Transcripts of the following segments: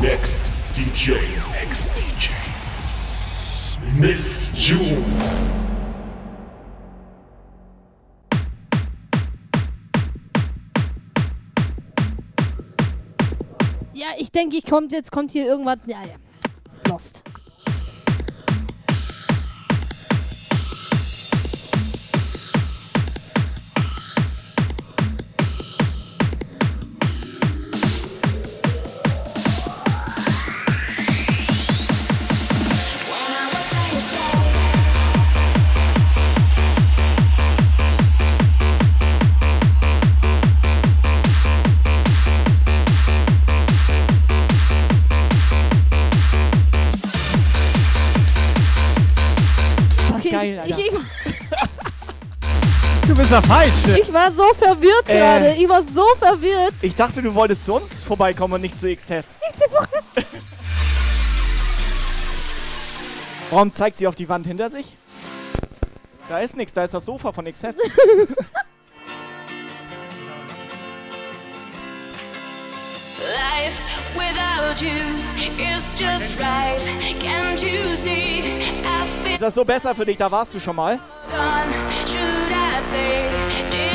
Next DJ. Next DJ. Miss June. Ja, ich denke, ich kommt jetzt kommt hier irgendwas. Ja, ja. Lost. Der Falsche. ich war so verwirrt Äh. gerade. Ich war so verwirrt. Ich dachte, du wolltest zu uns vorbeikommen und nicht zu XS. Warum zeigt sie auf die Wand hinter sich? Da ist nichts, da ist das Sofa von XS. Life without you is just right. Can't you see? I feel Ist das so besser für dich? Da warst du schon mal. gone. say,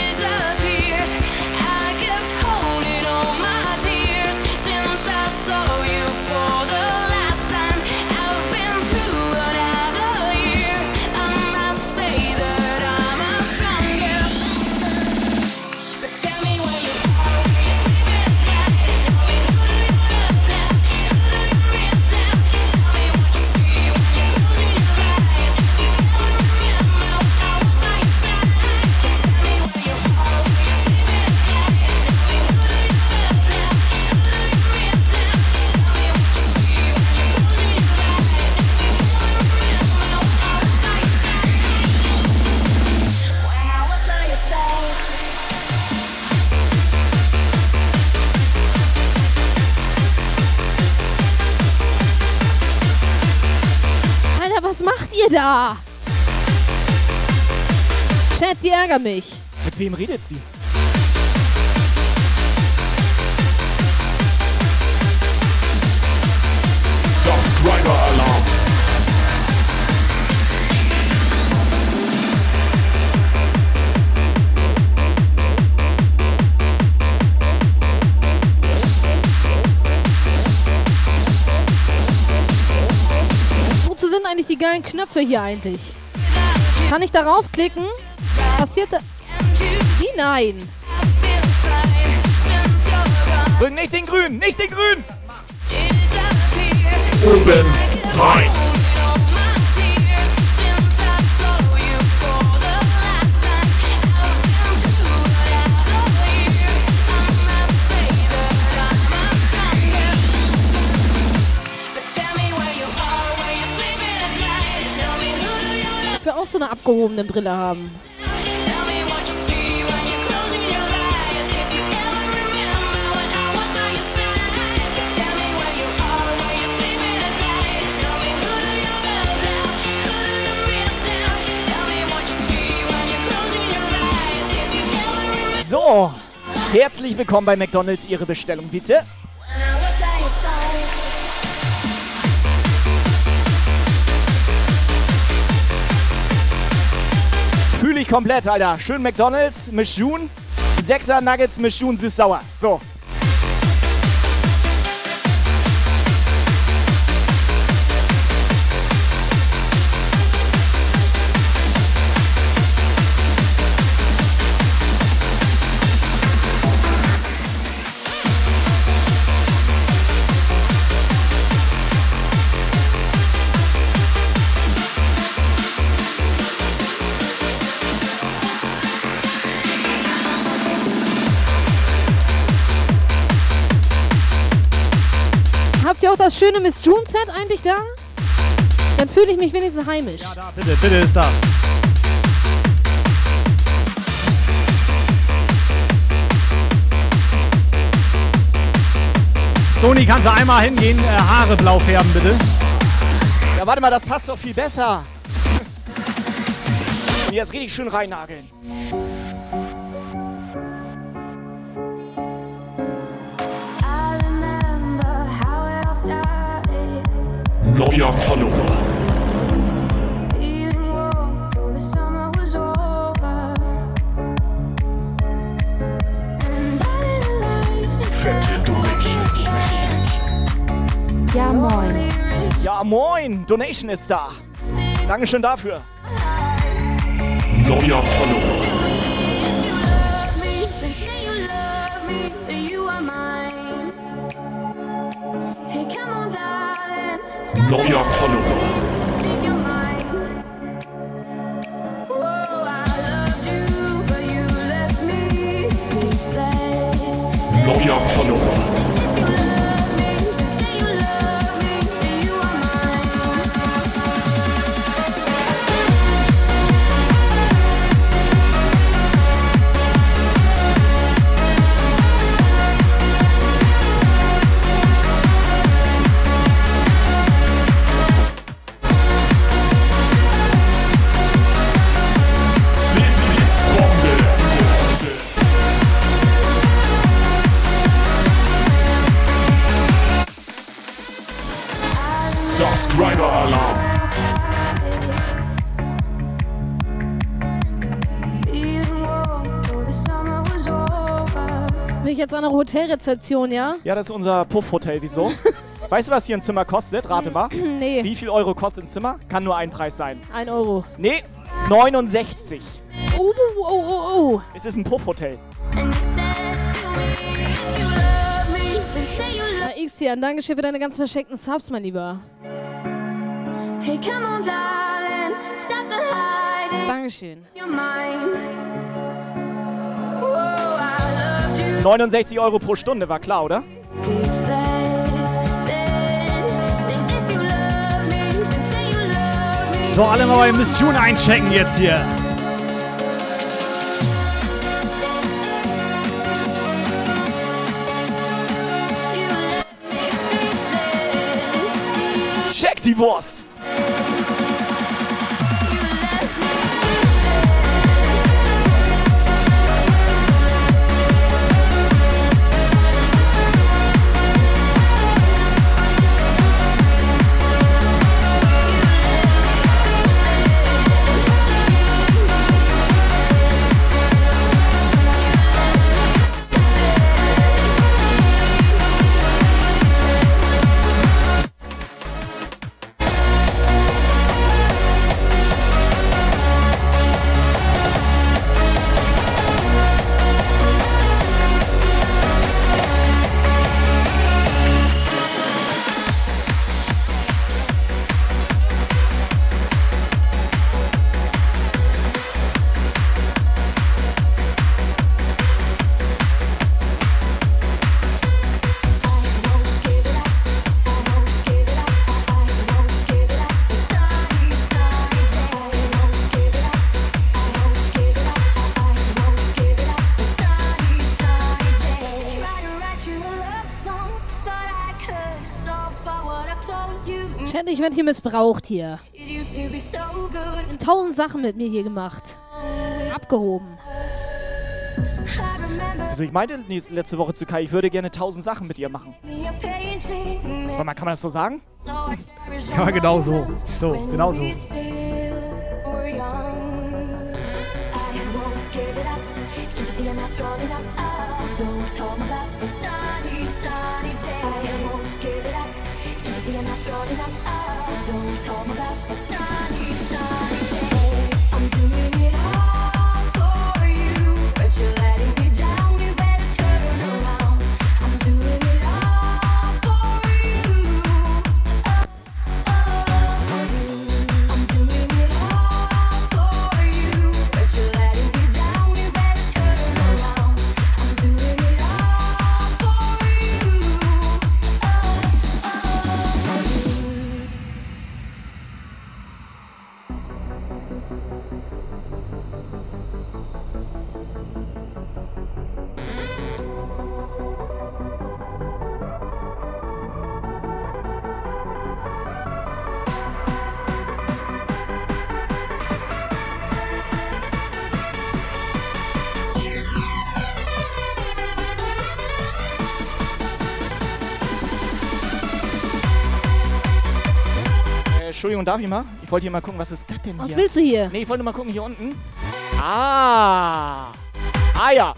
was macht ihr da? Chat, die ärgern mich. Mit wem redet sie? Subscriber geilen Knöpfe hier eigentlich? Kann ich darauf klicken? Passiert da... Wie nein? Drück nicht den Grün, nicht den Grün! Oben rein. Eyes. If you ever remember So, herzlich willkommen bei McDonalds. Ihre Bestellung bitte. Fühle ich komplett, Alter. Schön McDonalds, Mischun. Sechser Nuggets, Mischun, süß-sauer. So. Das schöne Miss June Set eigentlich da? Dann fühle ich mich wenigstens heimisch. Da, bitte, bitte ist da. Toni, kannst du einmal hingehen, äh, Haare blau färben, bitte? Ja, warte mal, das passt doch viel besser. Und jetzt richtig schön reinnageln. Fette Donation. Ja, moin. Ja, moin. Donation ist da. Dankeschön dafür. Neuer Follower. Neuer Follower. Hotelrezeption, ja? Ja, das ist unser Puffhotel. Wieso? weißt du, was hier ein Zimmer kostet? Rate mal. Nee, Wie viel Euro kostet ein Zimmer? Kann nur ein Preis sein. ein Euro. Nee, 69. Oh, oh, oh, oh. Es ist ein Puffhotel. Na, Xian, Dankeschön für deine ganz verschenkten Subs, mein Lieber. Hey, come on, darling, stop the hiding. Dankeschön. Your mind. 69 Euro pro Stunde, war klar, oder? So, alle mal bei Miss June einchecken jetzt hier. Check die Wurst! Werde hier missbraucht hier. Tausend Sachen mit mir hier gemacht. Abgehoben. Also ich meinte letzte Woche zu Kai, ich würde gerne tausend Sachen mit ihr machen. Warte mal, kann man das so sagen? Ja, genau so. So, genau so. I've thrown it up. Don't call me back. Entschuldigung, darf ich mal? Ich wollte hier mal gucken, was ist das denn Was hier? willst du hier? Nee, ich wollte mal gucken hier unten. Ah. Ah ja.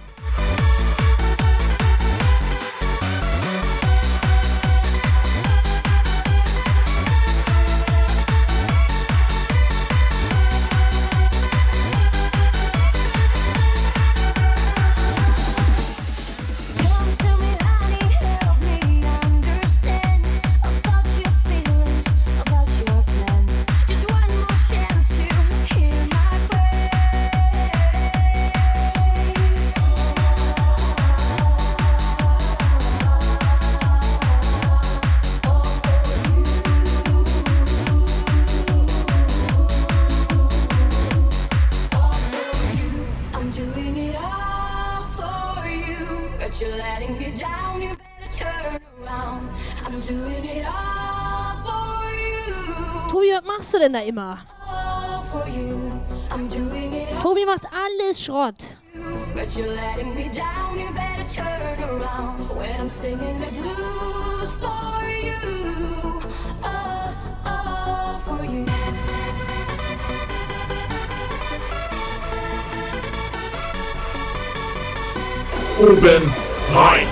Denn da immer? Tobi macht alles Schrott. but you're letting me down. You better turn around when I'm singing the blues for you, all, all for you. Oben rein.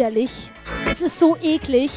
Widerlich. Es ist so eklig.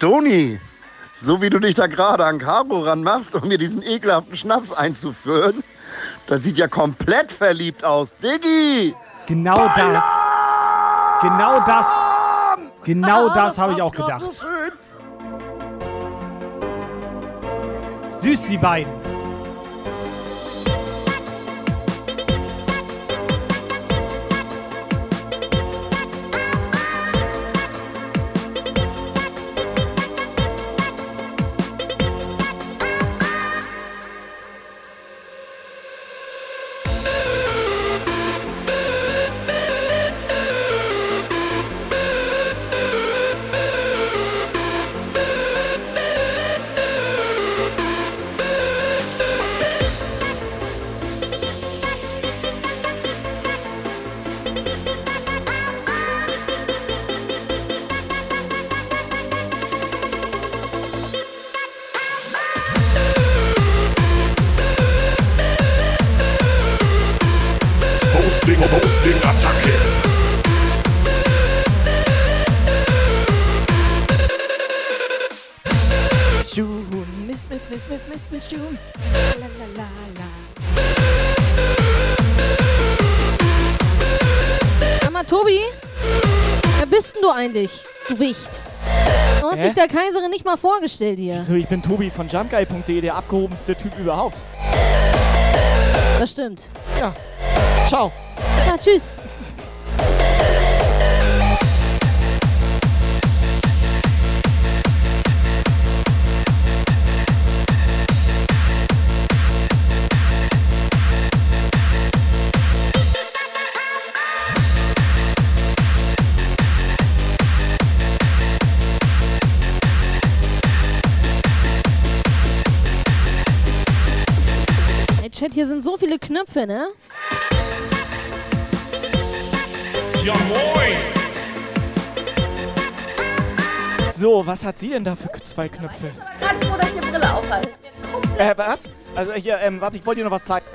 Stony, so wie du dich da gerade an Caro ranmachst, um mir diesen ekelhaften Schnaps einzuführen, das sieht ja komplett verliebt aus. Diggi! Genau das. Genau das. Genau das habe ich auch gedacht. So schön. Süß, die beiden. Eigentlich, du Wicht? Du hast Hä? dich der Kaiserin nicht mal vorgestellt hier. So, ich bin Tobi von jumpguy.de, der abgehobenste Typ überhaupt. Das stimmt. Ja. Ciao. Ja, tschüss. Chat, hier sind so viele Knöpfe, ne? Ja moin. So, was hat sie denn da für zwei Knöpfe? Ganz froh, dass ich die Brille aufhalte. Äh, was? Also hier, ähm, warte, ich wollte dir noch was zeigen.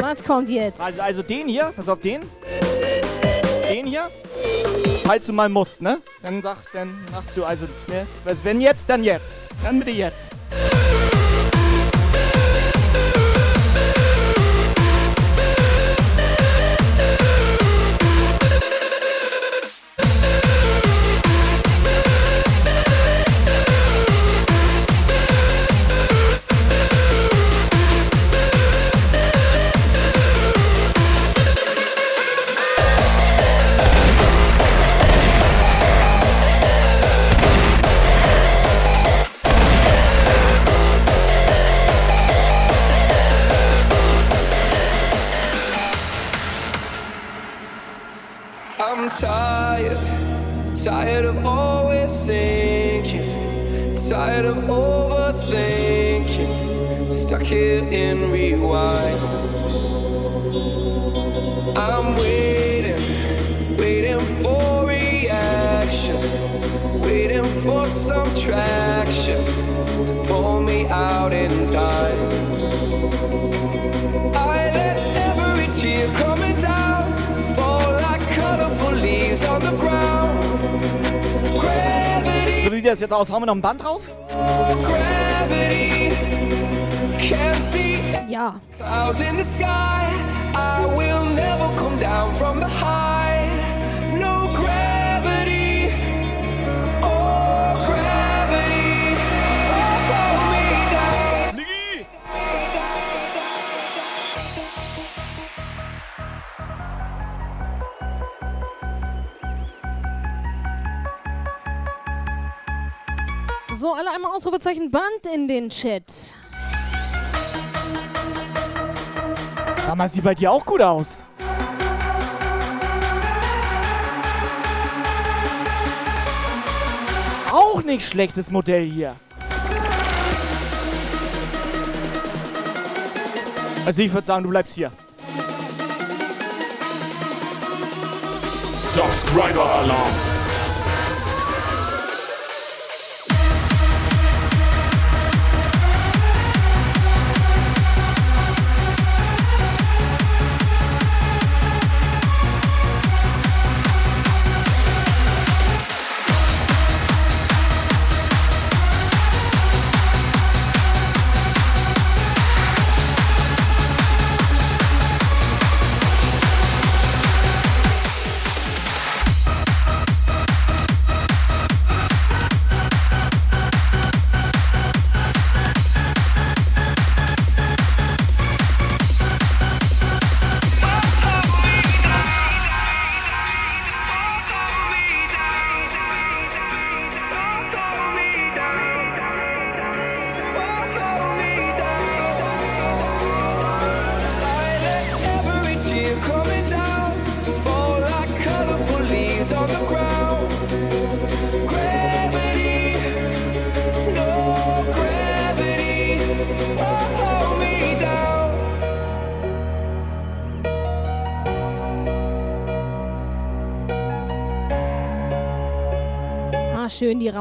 Was kommt jetzt? Also, also den hier, pass auf den. Den hier. Falls du mal musst, ne? Dann sag, dann machst du also, ne? Wenn jetzt, dann jetzt. Dann bitte jetzt. Das jetzt aus? Hauen wir noch ein Band raus? Ja. clouds in the sky. I will never come down from the high. Ausrufezeichen Band in den Chat. Sag mal, sieht bei dir auch gut aus. Auch nicht schlechtes Modell hier. Also ich würde sagen, du bleibst hier. Subscriber Alarm.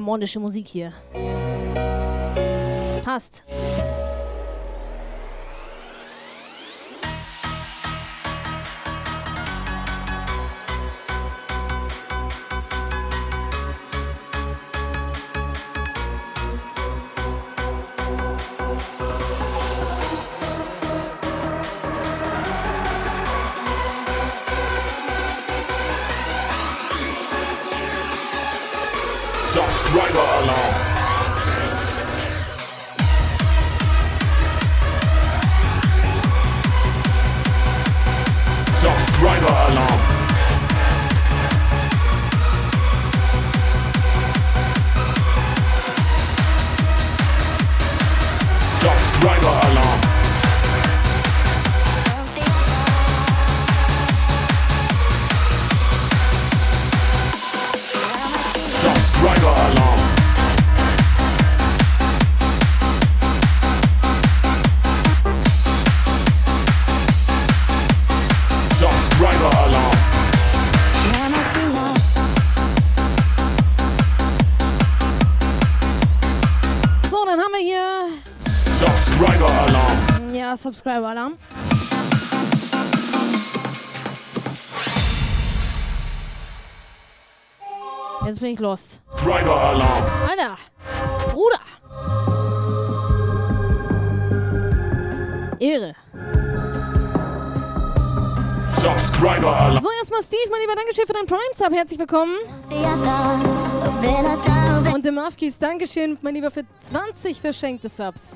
Ramonische Musik hier. Subscriber-Alarm. Jetzt bin ich lost. Subscriber Alarm. Alter! Bruder! Ehre. Subscriber. So, erstmal Steve, mein lieber Dankeschön für deinen Prime-Sub. Herzlich willkommen. Und dem Mafkis, Dankeschön, mein Lieber, für 20 verschenkte Subs.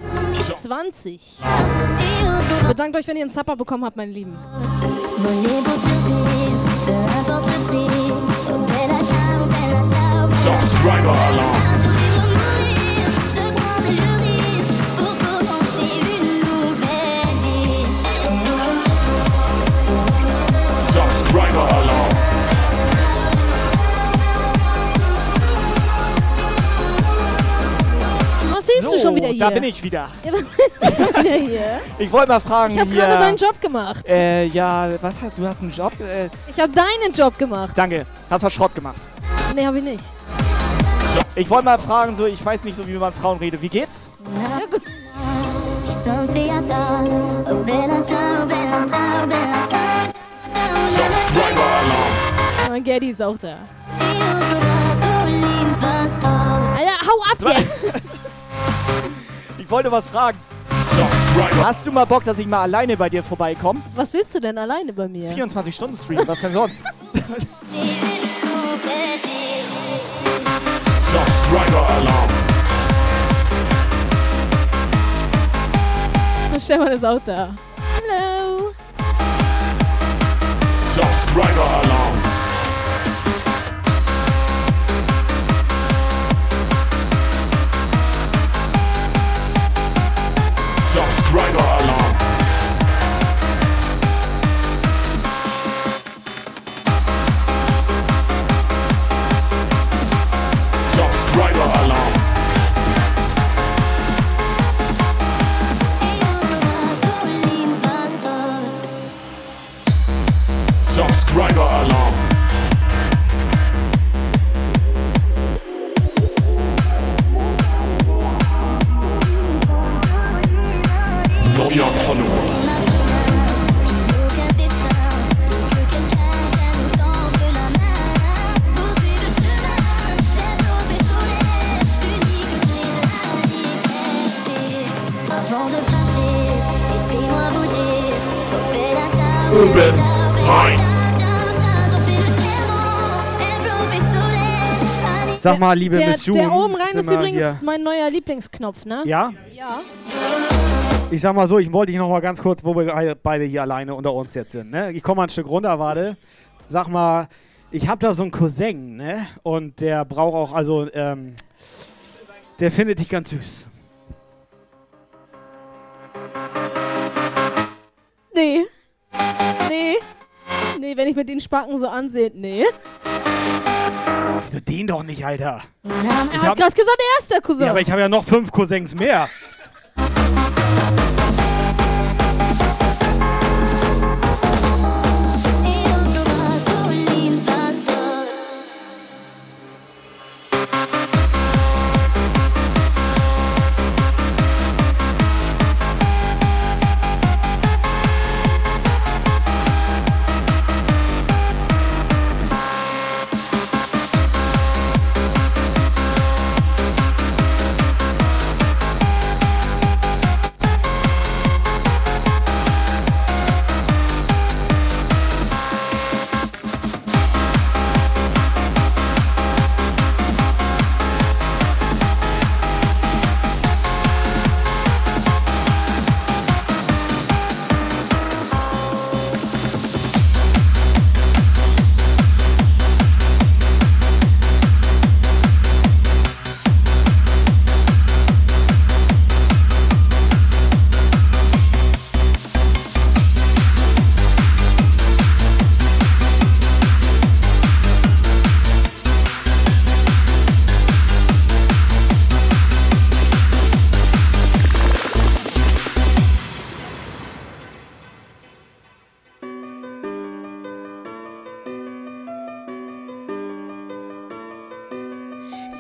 20. Bedankt euch, wenn ihr einen Supper bekommen habt, meine Lieben. Subscriber Alarm. Subscriber Alarm. Was siehst du schon wieder hier? da bin ich wieder. Du hier? Ich wollte mal fragen Ich habe gerade deinen Job gemacht. Äh, ja, was hast du? hast einen Job? Äh, Ich habe deinen Job gemacht. danke. Hast was Schrott gemacht. Nee, habe ich nicht. Ich wollte mal fragen, so, ich weiß nicht so, wie man Frauen redet. Wie geht's? Ja, gut. Subscriber Alarm. Mein Gaddy ist auch da. Alter, hau ab jetzt! Ich wollte was fragen. Hast du mal Bock, dass ich mal alleine bei dir vorbeikomme? Was willst du denn alleine bei mir? 24 Stunden Stream, was denn sonst? Subscriber Alarm. Stefan ist auch da. Hallo! Subscriber Sag mal, liebe Der, Miss June. der oben rein ist übrigens hier- mein neuer Lieblingsknopf, ne? Ja? Ja. Ich sag mal so, ich wollte dich noch mal ganz kurz, wo wir beide hier alleine unter uns jetzt sind. Ne? Ich komme mal ein Stück runter, warte. Sag mal, ich habe da so einen Cousin, ne? Und der braucht auch, also, ähm, der findet dich ganz süß. Nee. Nee. Nee, wenn ich mir den Spacken so ansehe, nee. Wieso den doch nicht, Alter? Er Ich hat gerade gesagt, er ist der Cousin. Ja, aber ich habe ja noch fünf Cousins mehr.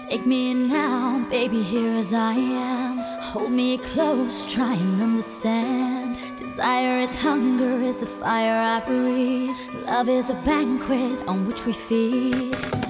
Take me now, baby, here as I am. Hold me close, try and understand. Desire is hunger, is the fire I breathe. Love is a banquet on which we feed.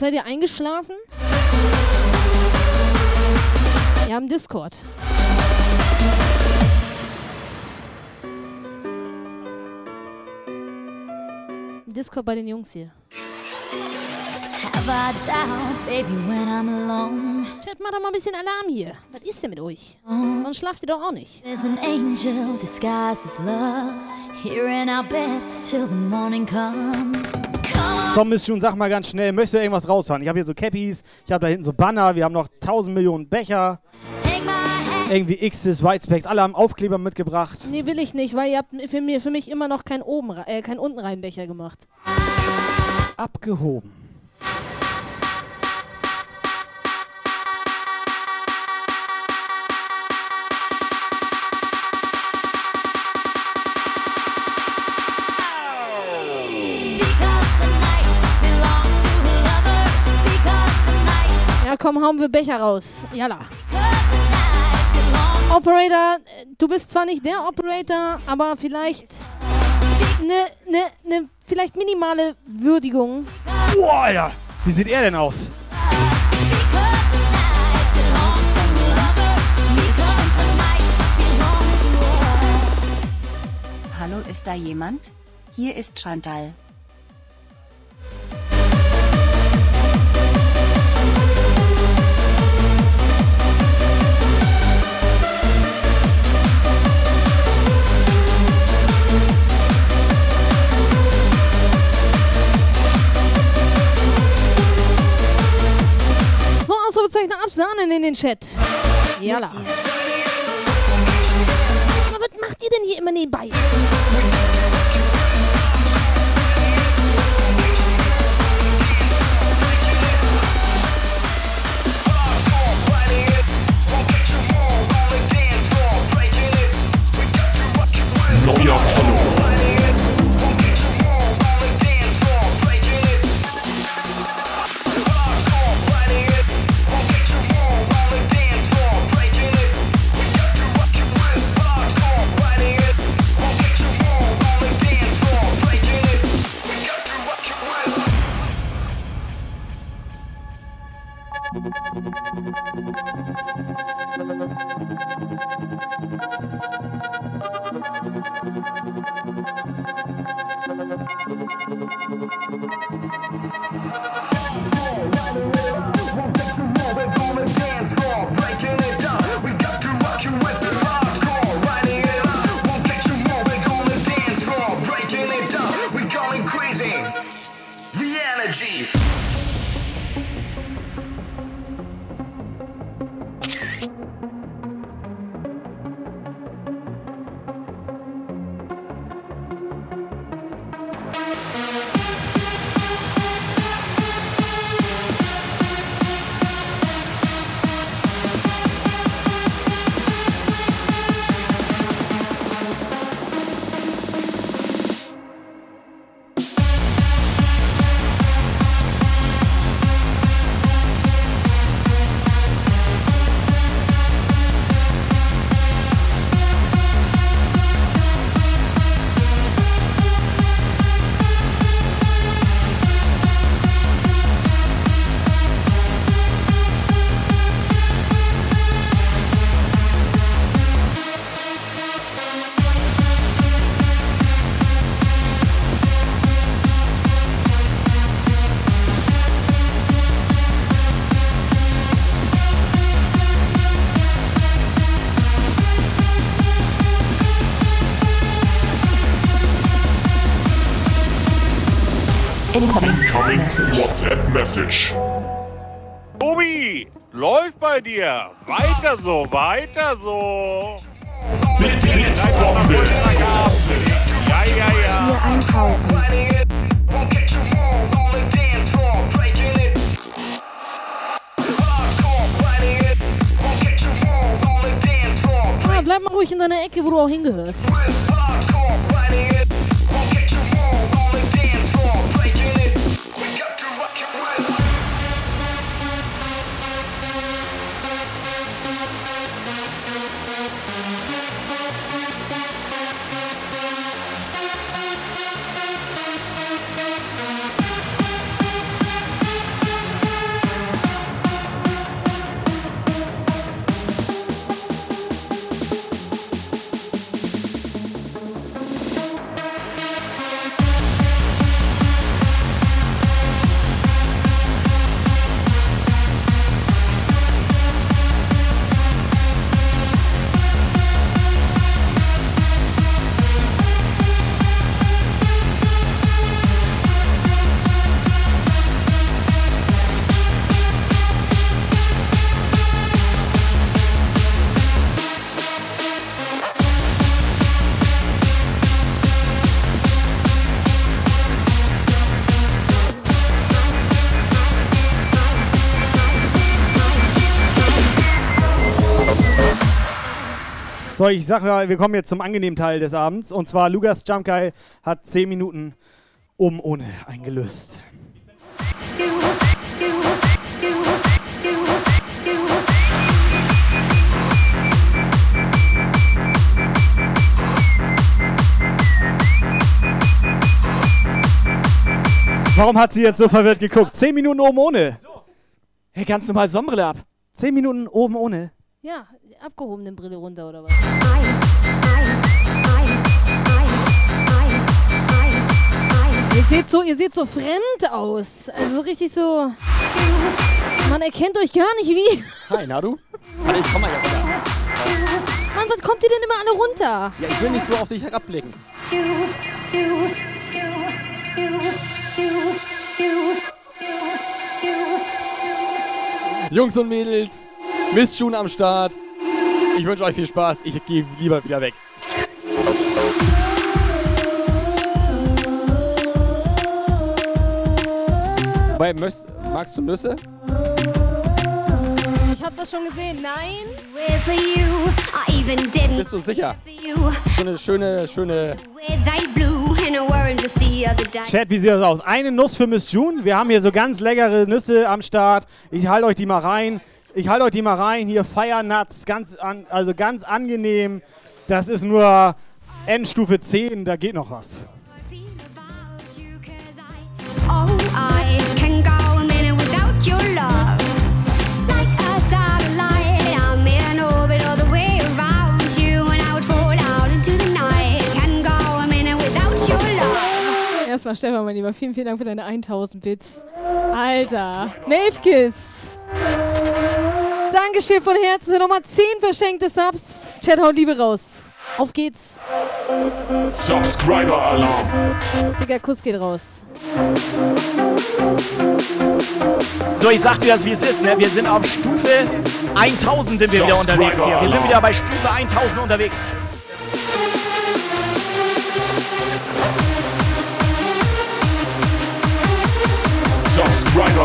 Seid ihr eingeschlafen? Ja, im Discord. Discord bei den Jungs hier. Chat, macht doch mal ein bisschen Alarm hier. Was ist denn mit euch? Sonst schlaft ihr doch auch nicht. There's an angel disguised as love, here in our beds till the morning comes. Tom, June, sag mal ganz schnell, möchtest du irgendwas raushauen? Ich habe hier so Cappies, ich habe da hinten so Banner, wir haben noch 1000 Millionen Becher. Irgendwie X's, Whitespecks, alle haben Aufkleber mitgebracht. Nee, will ich nicht, weil ihr habt für, mir, für mich immer noch keinen oben, äh, keinen unten rein Becher gemacht. Abgehoben. Komm, hauen wir Becher raus. Jalla. Operator, du bist zwar nicht der Operator, aber vielleicht eine ne, ne, vielleicht minimale Würdigung. Boah, Alter, wie sieht er denn aus? Hallo, ist da jemand? Hier ist Chantal. Reaktionen in den Chat. Jalla. Aber was macht ihr denn hier immer nebenbei? Neuer Message. Tobi, läuft bei dir. Weiter so, weiter so. Mit Blitzbombe. Ja, ja, ja. Hier einkaufen. Ah, bleib mal ruhig in deiner Ecke, wo du auch hingehörst. So, ich sag mal, wir kommen jetzt zum angenehmen Teil des Abends. Und zwar Lukas Guy hat 10 Minuten oben ohne eingelöst. Warum hat sie jetzt so verwirrt geguckt? 10 Minuten oben ohne. Hey, ganz normal Sonnenbrille ab. 10 Minuten oben ohne. Ja, abgehobene Brille runter oder was? Ihr seht so, ihr seht so fremd aus. Also so richtig so. Man erkennt euch gar nicht wie. Hi, na du? Warte, ich komm mal hier runter. Mann, was kommt ihr denn immer alle runter? Ja, ich will nicht so auf dich herabblicken. Jungs und Mädels, Miss June am Start. Ich wünsche euch viel Spaß. Ich gehe lieber wieder weg. Wobei, möchtest, magst du Nüsse? Ich hab das schon gesehen. Nein. Bist du sicher? So eine schöne, schöne. Chat, wie sieht das aus? Eine Nuss für Miss June. Wir haben hier so ganz leckere Nüsse am Start. Ich halte euch die mal rein. Ich halte euch die mal rein. Hier Fire Nuts, ganz an, also ganz angenehm. Das ist nur Endstufe 10, da geht noch was. Erstmal Stefan, mein Lieber, vielen, vielen Dank für deine 1000 Bits. Alter. Mavekiss. Dankeschön von Herzen für nochmal 10 verschenkte Subs. Chat, haut Liebe raus. Auf geht's. Subscriber Alarm. Digga, Kuss geht raus. So, ich sag dir das, wie es ist. Ne? Wir sind auf Stufe 1000 sind wir wieder unterwegs hier. Wir sind wieder bei Stufe 1000 unterwegs. Subscriber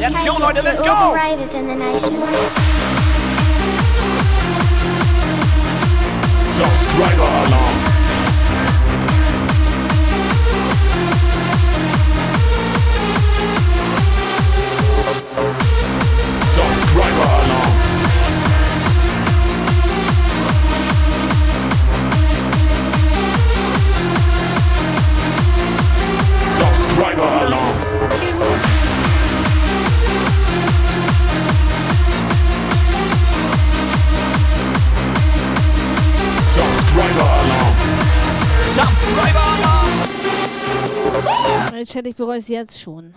Let's go, Leute, let's go. ravers in the nation. Subscriber Alarm. Subscriber Alarm. Subscriber Alarm. Ey, Chat, ich bereue es jetzt schon.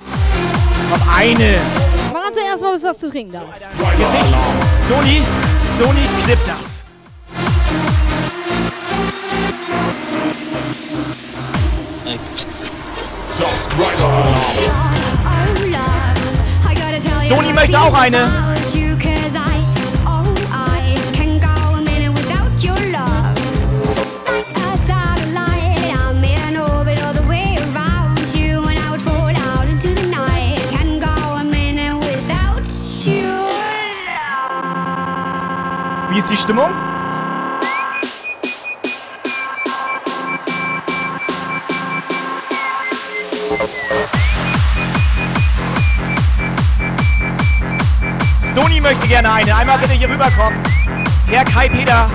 Noch eine. Warte erstmal, bis du was zu trinken darfst. Gesicht. Stony, Stony, klipp das. Subscriber Stony möchte auch eine. Stimmung? Stony möchte gerne eine. Einmal bitte hier rüberkommen. Herr Kai Peter.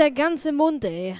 Der ganze Mund, ey.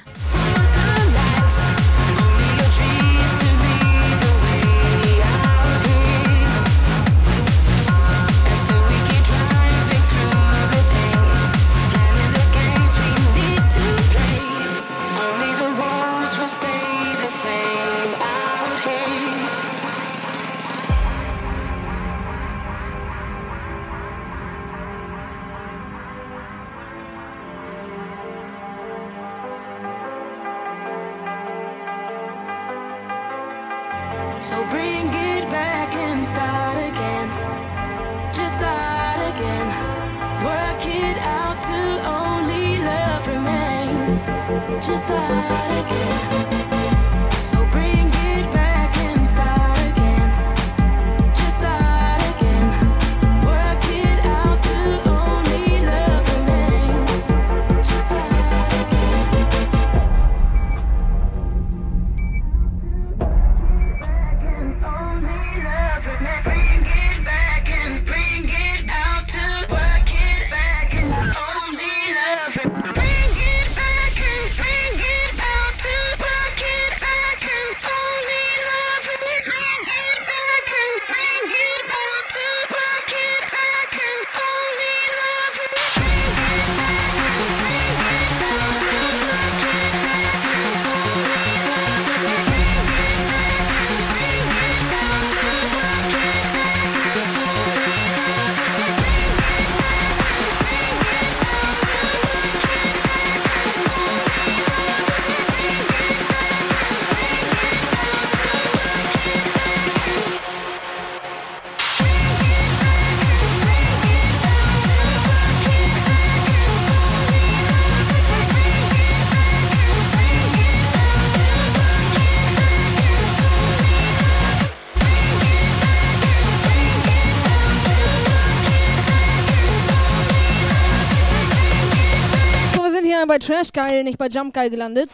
Trash Geil, nicht bei Jump Geil gelandet.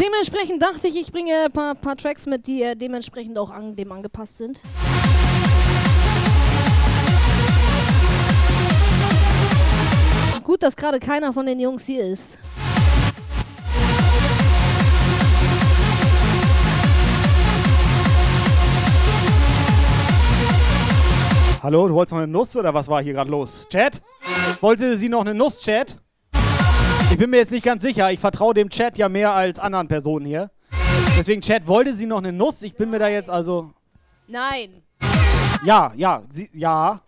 Dementsprechend dachte ich, ich bringe ein paar, paar Tracks mit, die äh, dementsprechend auch an dem angepasst sind. Gut, dass gerade keiner von den Jungs hier ist. Hallo, du wolltest noch eine Nuss oder was war hier gerade los? Chat? Wollte sie noch eine Nuss, Chat? Ich bin mir jetzt nicht ganz sicher. Ich vertraue dem Chat ja mehr als anderen Personen hier. Deswegen, Chat, wollte sie noch eine Nuss? Ich bin mir da jetzt also. Nein. Ja, ja, sie, ja.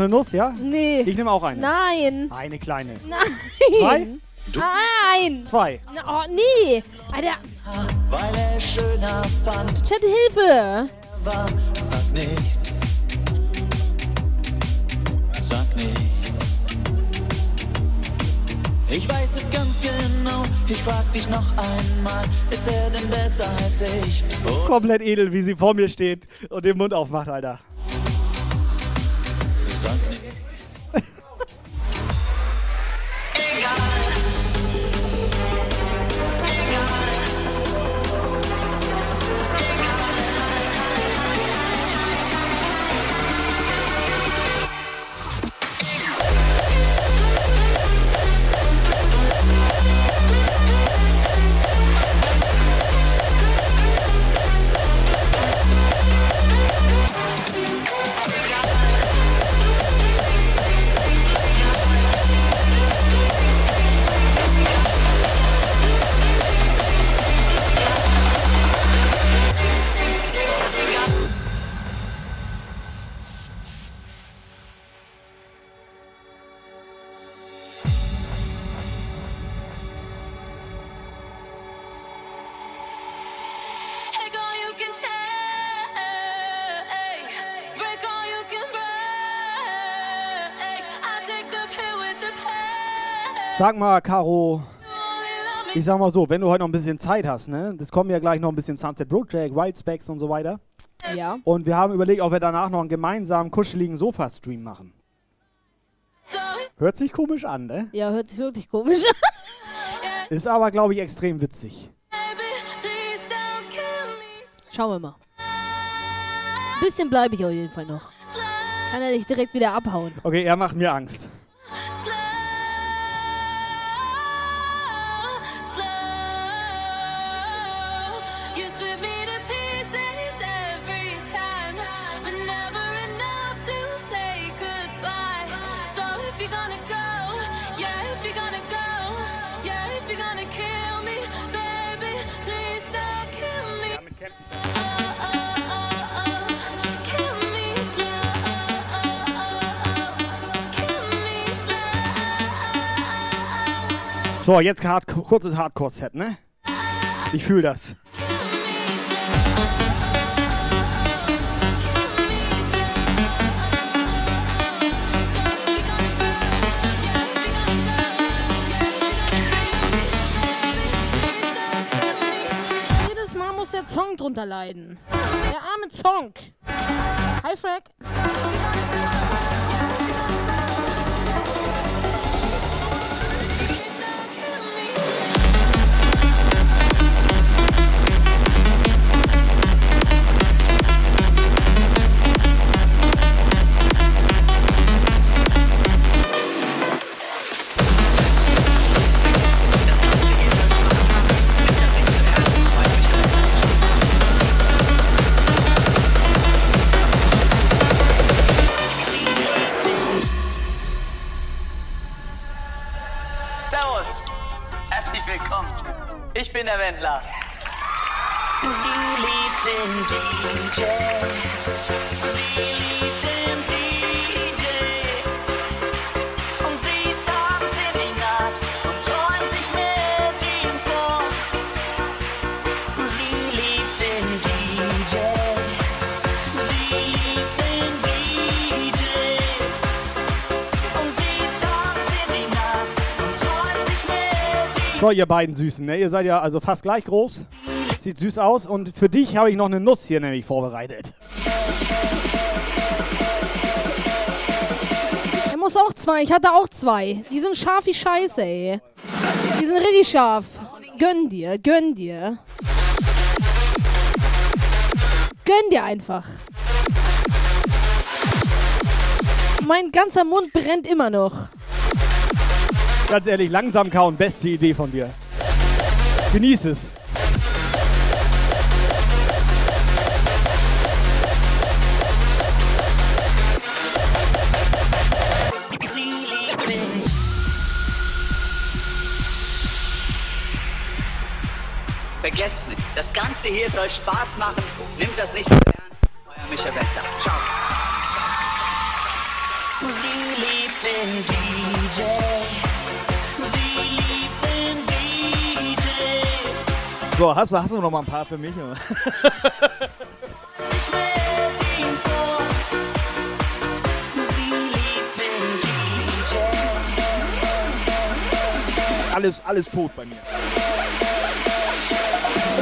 Eine Nuss, ja? Nee. Ich nehme auch eine. Nein. Eine kleine. Nein. Zwei? Nein. Zwei. Oh, nee. Alter. weil er schöner fand. Chat, Hilfe. War, sag nichts. Sag nichts. Ich weiß es ganz genau, ich frag dich noch einmal, ist er denn besser als ich? Oh, Komplett edel, wie sie vor mir steht und den Mund aufmacht, Alter. Sag mal, Caro, ich sag mal so, wenn du heute noch ein bisschen Zeit hast, ne? Das kommen ja gleich noch ein bisschen Sunset Project, Wild Specs und so weiter. Ja. Und wir haben überlegt, ob wir danach noch einen gemeinsamen kuscheligen Sofa-Stream machen. Hört sich komisch an, ne? Ja, hört sich wirklich komisch an. Ist aber, glaube ich, extrem witzig. Schauen wir mal. Ein bisschen bleibe ich auf jeden Fall noch. Kann er nicht direkt wieder abhauen. Okay, er macht mir Angst. So, jetzt hard, kurzes Hardcore-Set, ne? Ich fühle das. Jedes Mal muss der Zong drunter leiden. Der arme Zong. Hi, Frank. So, ihr beiden Süßen, ne? Ihr seid ja also fast gleich groß. Sieht süß aus. Und für dich habe ich noch eine Nuss hier nämlich vorbereitet. Er muss auch zwei. Ich hatte auch zwei. Die sind scharf wie Scheiße, ey. Die sind richtig scharf. Gönn dir, gönn dir. Gönn dir einfach. Mein ganzer Mund brennt immer noch. Ganz ehrlich, langsam kauen, beste Idee von dir. Genieß es. Vergesst nicht, das Ganze hier soll Spaß machen. Nimmt das nicht zu ernst. Euer Micha Wendler. Ciao. Sie liebt den DJ. Sie liebt den DJ. So, hast du, hast du noch mal ein paar für mich? oder? Sie liebt den DJ. alles, alles tot bei mir.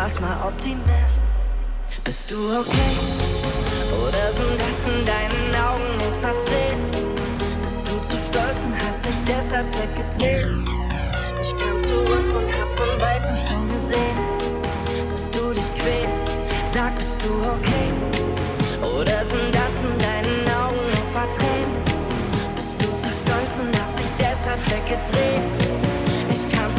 warst mal Optimist. Bist du okay? Oder sind das in deinen Augen etwa Tränen? Bist du zu stolz und hast dich deshalb weggedreht? Ich kam zurück und hab von weitem schon gesehen, dass du dich quälst. Sag, bist du okay? Oder sind das in deinen Augen etwa Tränen? Bist du zu stolz und hast dich deshalb weggedreht? Ich kam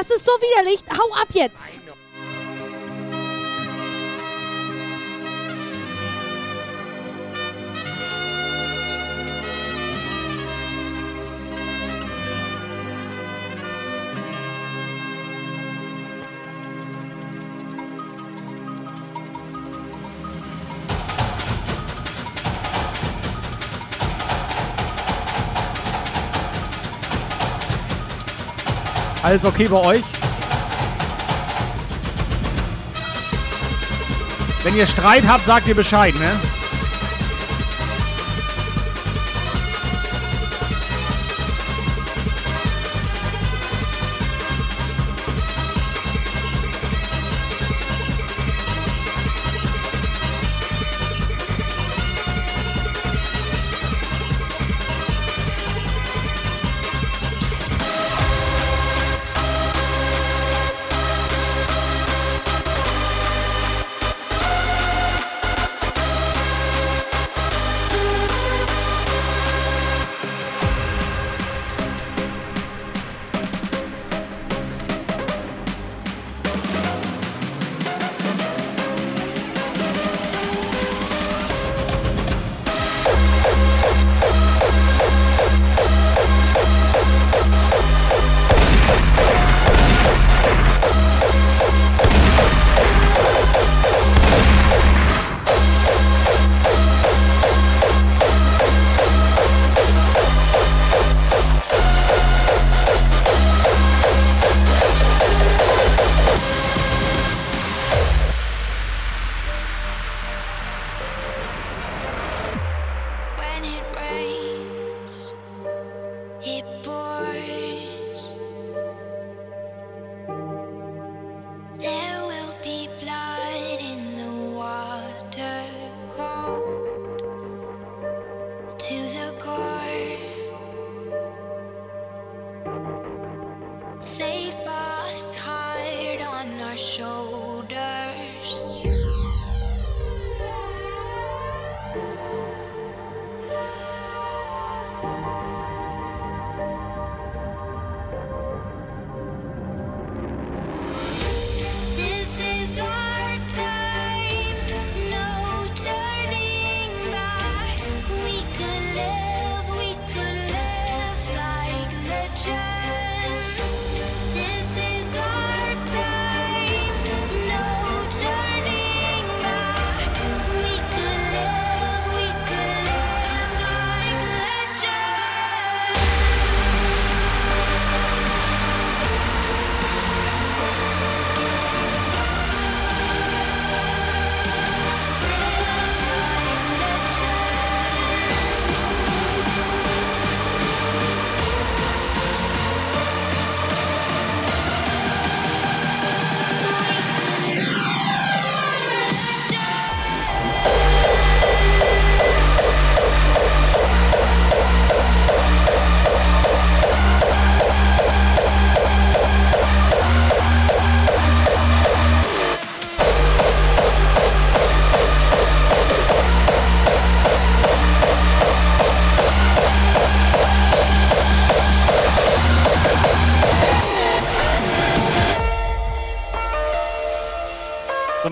Das ist so widerlich. Hau ab jetzt. Alles okay bei euch? Wenn ihr Streit habt, sagt ihr Bescheid, ne?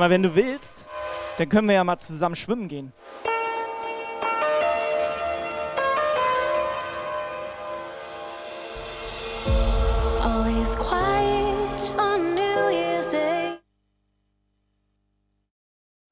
Mal, wenn du willst, dann können wir ja mal zusammen schwimmen gehen. Always quiet on New Year's Day.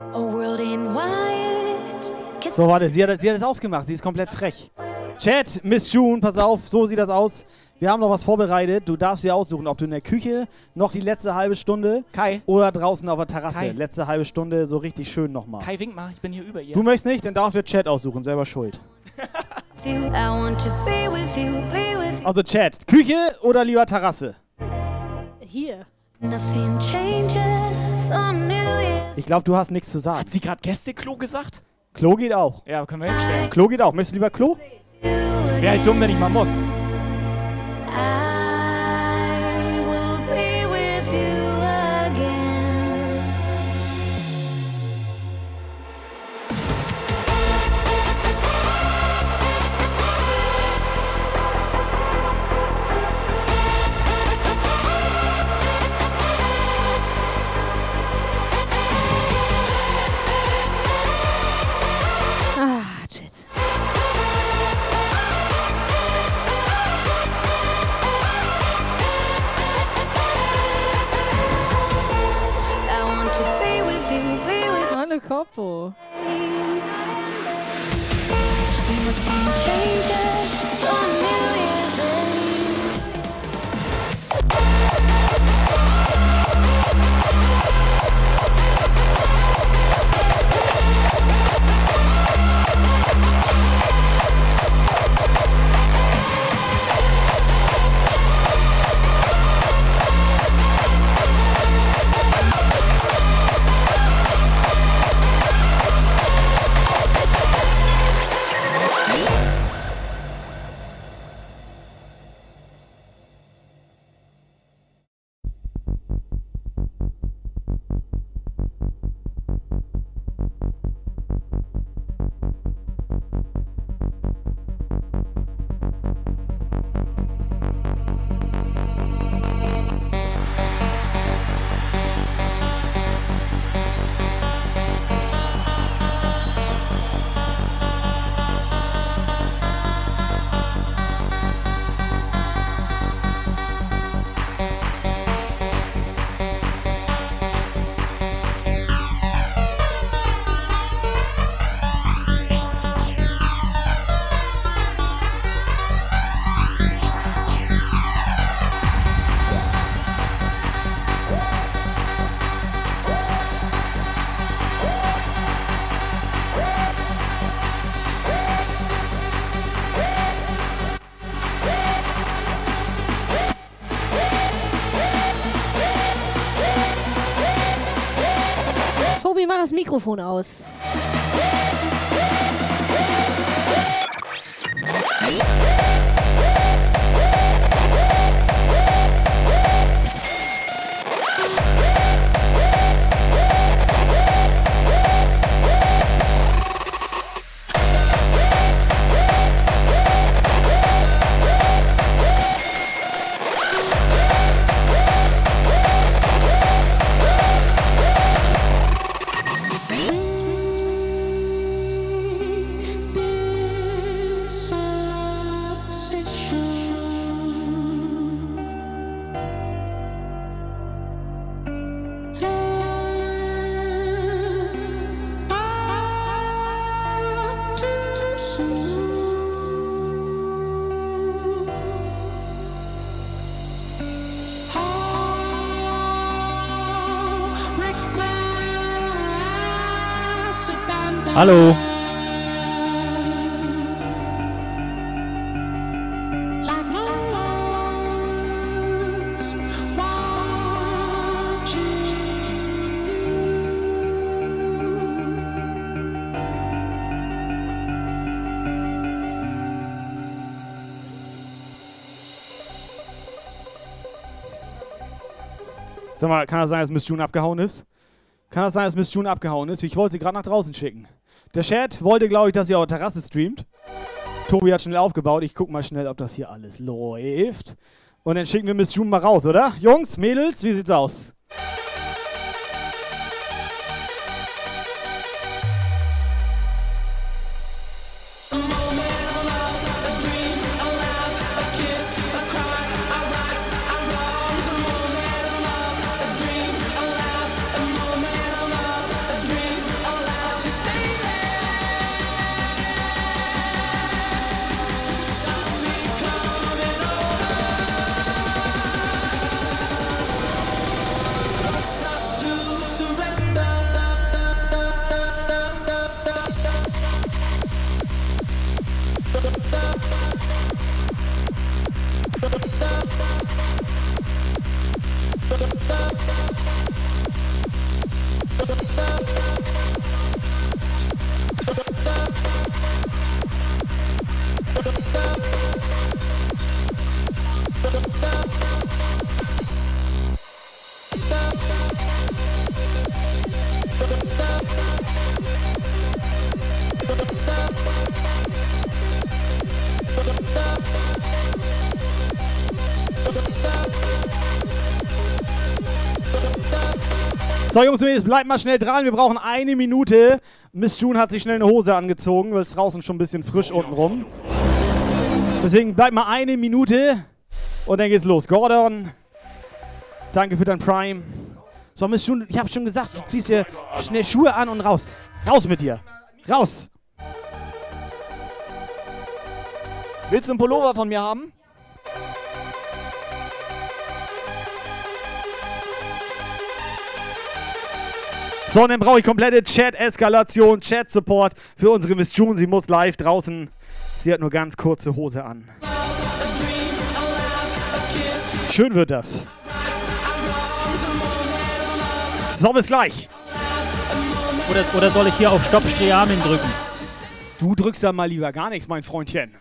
A world in wide. Gets So, warte, sie hat, sie hat es ausgemacht. Sie ist komplett frech. Chat, Miss June, pass auf, so sieht das aus. Wir haben noch was vorbereitet. Du darfst dir aussuchen, ob du in der Küche noch die letzte halbe Stunde Kai. oder draußen auf der Terrasse. Kai. Letzte halbe Stunde so richtig schön nochmal. Kai, wink mal, ich bin hier über ihr. Du möchtest nicht, dann darf der Chat aussuchen, selber schuld. Also Chat, Küche oder lieber Terrasse? Hier. Nothing changes on New Year's. Ich glaube, du hast nichts zu sagen. Hat sie gerade Gästeklo gesagt? Klo geht auch. Ja, können wir hinstellen. Klo geht auch. Möchtest du lieber Klo? Wäre halt dumm, wenn ich mal muss. I couple. Mikrofon aus. Sag mal, kann das sein, dass Miss June abgehauen ist? Kann das sein, dass Miss June abgehauen ist? Ich wollte sie gerade nach draußen schicken. Der Chat wollte, glaube ich, dass sie auf der Terrasse streamt. Tobi hat schnell aufgebaut. Ich guck mal schnell, ob das hier alles läuft. Und dann schicken wir Miss June mal raus, oder? Jungs, Mädels, wie sieht's aus? So, Jungs bleibt mal schnell dran. Wir brauchen eine Minute. Miss June hat sich schnell eine Hose angezogen, weil es draußen schon ein bisschen frisch unten rum. Deswegen bleibt mal eine Minute und dann geht's los. Gordon, danke für dein Prime. So, Miss June, ich habe schon gesagt, du ziehst hier schnell Schuhe an und raus. Raus mit dir. Raus. Willst du einen Pullover von mir haben? So, und dann brauche ich komplette Chat-Eskalation, Chat-Support für unsere Miss June. Sie muss live draußen. Sie hat nur ganz kurze Hose an. Schön wird das. So, bis gleich. Oder, oder soll ich hier auf Stopp Streamen drücken? Du drückst da mal lieber gar nichts, mein Freundchen.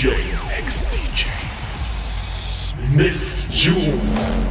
DJ. Next DJ. Miss June.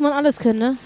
Muss man alles können, ne?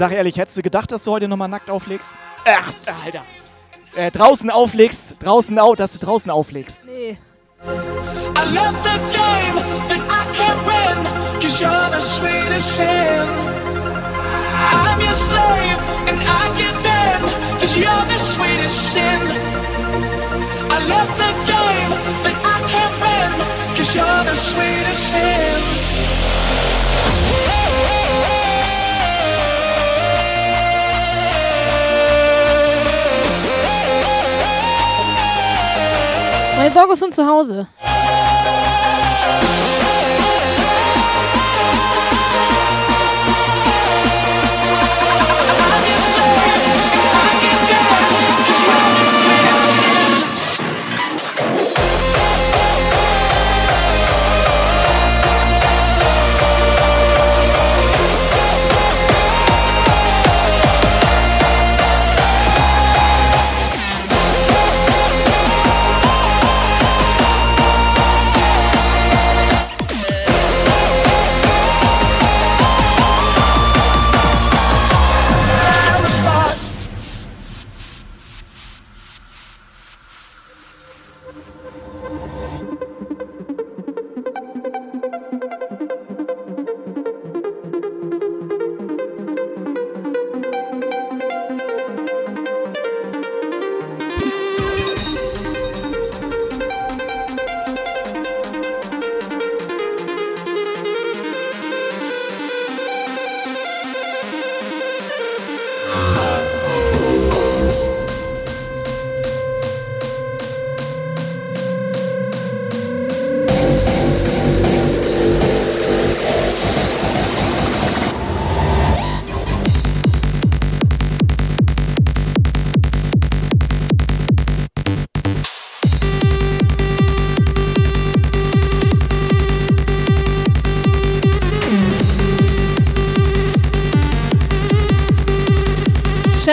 Sag ehrlich, hättest du gedacht, dass du heute nochmal nackt auflegst? Ach, Alter. Äh, draußen auflegst, draußen au dass du draußen auflegst. Nee. I love the game that I can't win, cause you're the sweetest sin. I'm your slave, and I give in, cause you're the sweetest sin. I love the game that I can't win, cause you're the sweetest sin. Meine Doggos sind zu Hause.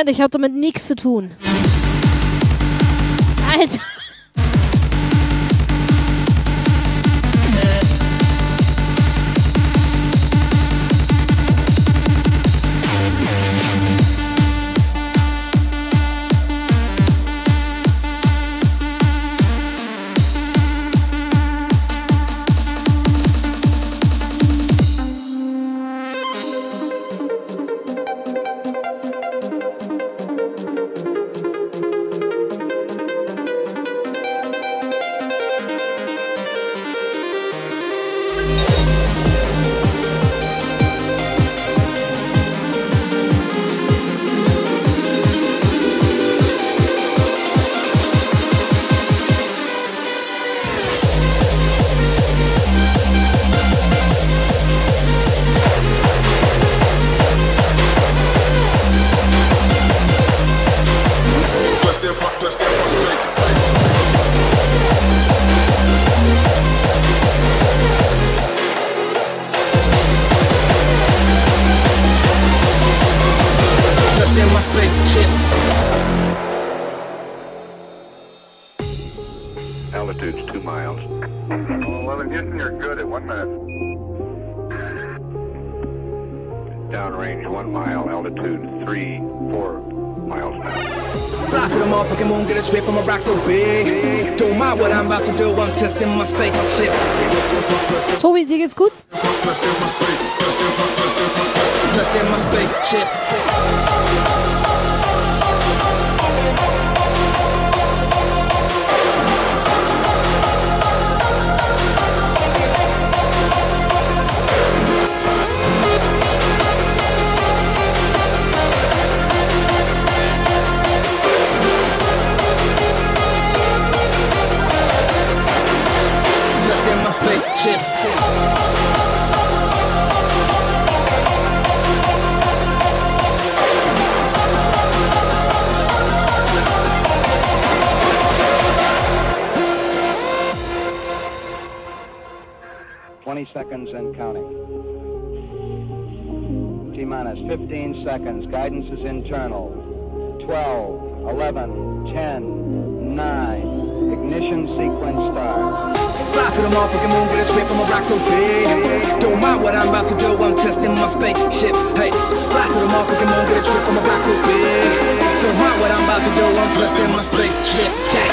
Ich habe damit nichts zu tun. Miles. Oh, well, in Houston, you're good at one minute. Downrange one mile. Altitude three, four, miles an. Fly to the motherfucking moon, get a trip, I'ma rock so big. Don't mind what I'm about to do, I'm testing my spaceship. Tobi, dir geht's gut? Just in my spaceship. Twenty seconds and counting. T minus 15 seconds. Guidance is internal. 12, 11, 10, 9. Ignition sequence start. Fly to the motherfucking moon, get a trip, I'ma rock so big. Don't mind what I'm about to do, I'm testing my spaceship. Hey, fly to the motherfucking moon, get a trip, I'ma rock so big. Don't mind what I'm about to do, I'm testing my spaceship. Yeah.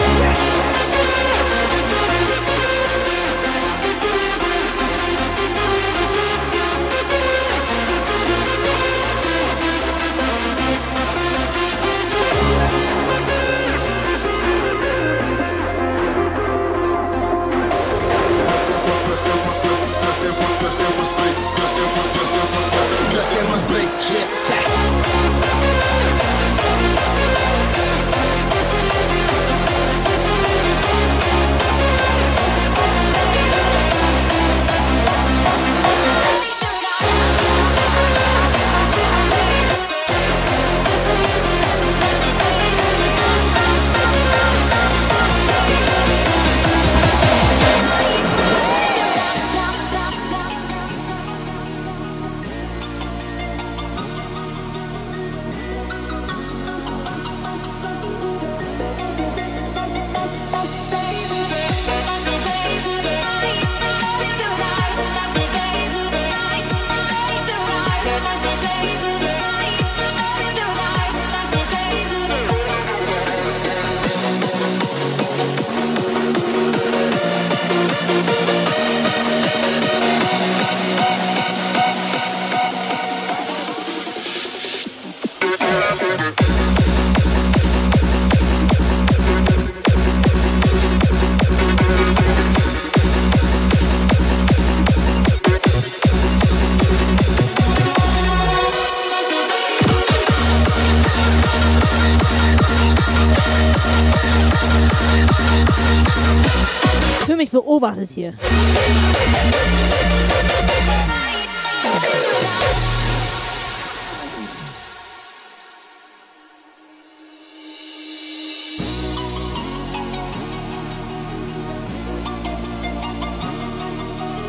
Beobachtet hier.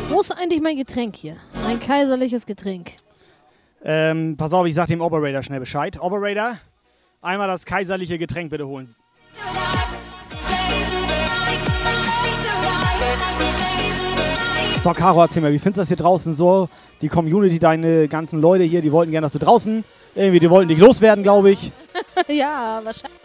Wo ist eigentlich mein Getränk hier? Mein kaiserliches Getränk. Ähm, pass auf, ich sag dem Operator schnell Bescheid. Operator, einmal das kaiserliche Getränk bitte holen. So, Caro, erzähl mal, wie findest du das hier draußen so? Die Community, deine ganzen Leute hier, die wollten gerne, dass du draußen irgendwie, die wollten dich loswerden, glaube ich. ja, wahrscheinlich.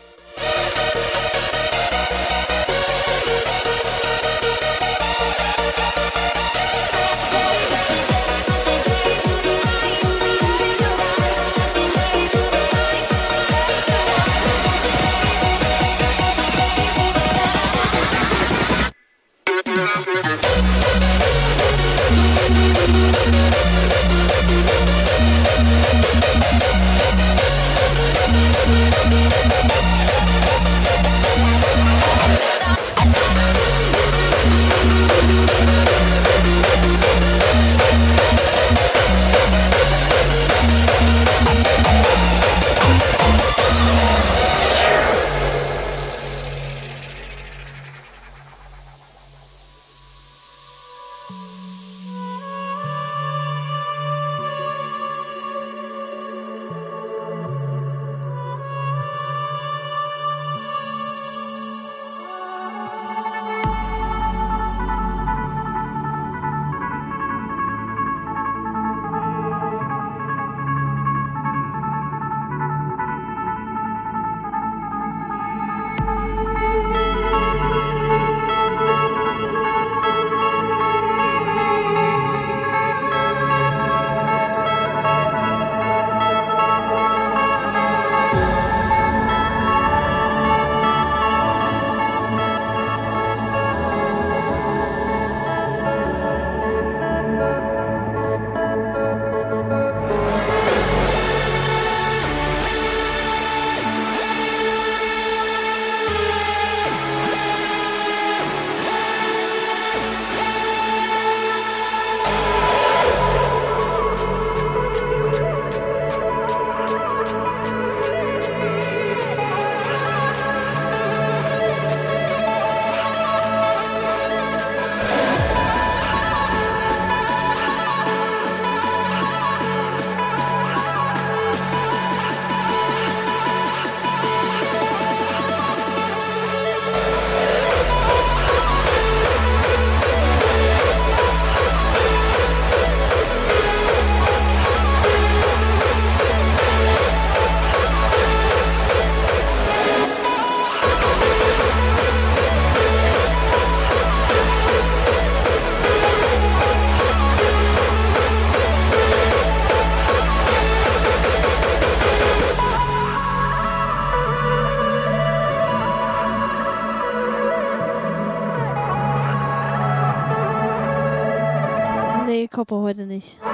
Kopper heute nicht.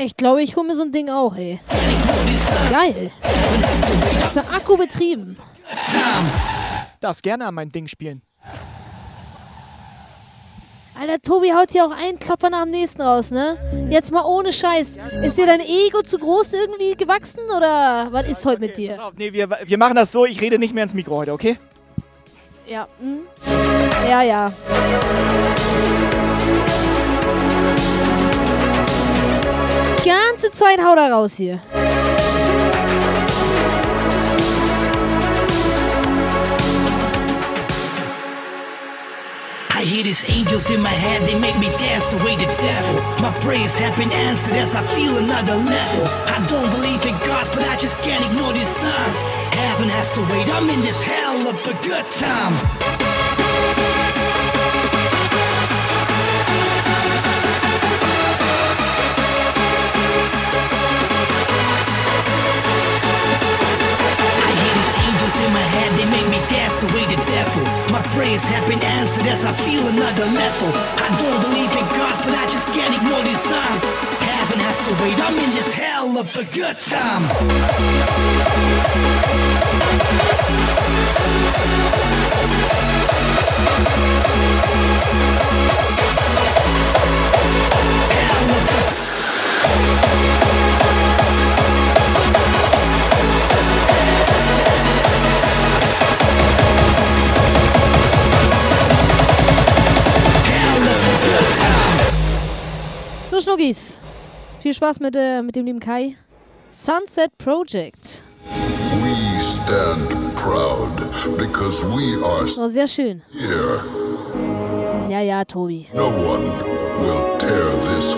Ich glaube, ich hole mir so ein Ding auch, ey. Geil. Für Akku betrieben. Darfst gerne an mein Ding spielen. Alter, Tobi haut hier auch einen Klopper nach dem nächsten raus, ne? Jetzt mal ohne Scheiß. Ist dir dein Ego zu groß irgendwie gewachsen oder was ist heute mit dir? Nee, wir, wir machen das so, ich rede nicht mehr ins Mikro heute, okay? Ja, hm? Ja, ja. Ganze Zeit haut er raus hier. I hear these angels in my head, they make me dance away the devil. My prayers have been answered as I feel another level. I don't believe in God, but I just can't ignore these signs. Heaven has to wait, I'm in this hell of a good time. Head, they make me dance the way the devil. My prayers have been answered as I feel another level. I don't believe in gods, but I just can't ignore these signs. Heaven has to wait, I'm in this hell of a good time. So, Schnuggis. Viel Spaß mit, äh, mit dem lieben Kai. Sunset Project. We stand proud because we are Oh, sehr schön. here. Ja, ja, Tobi. No one will tear this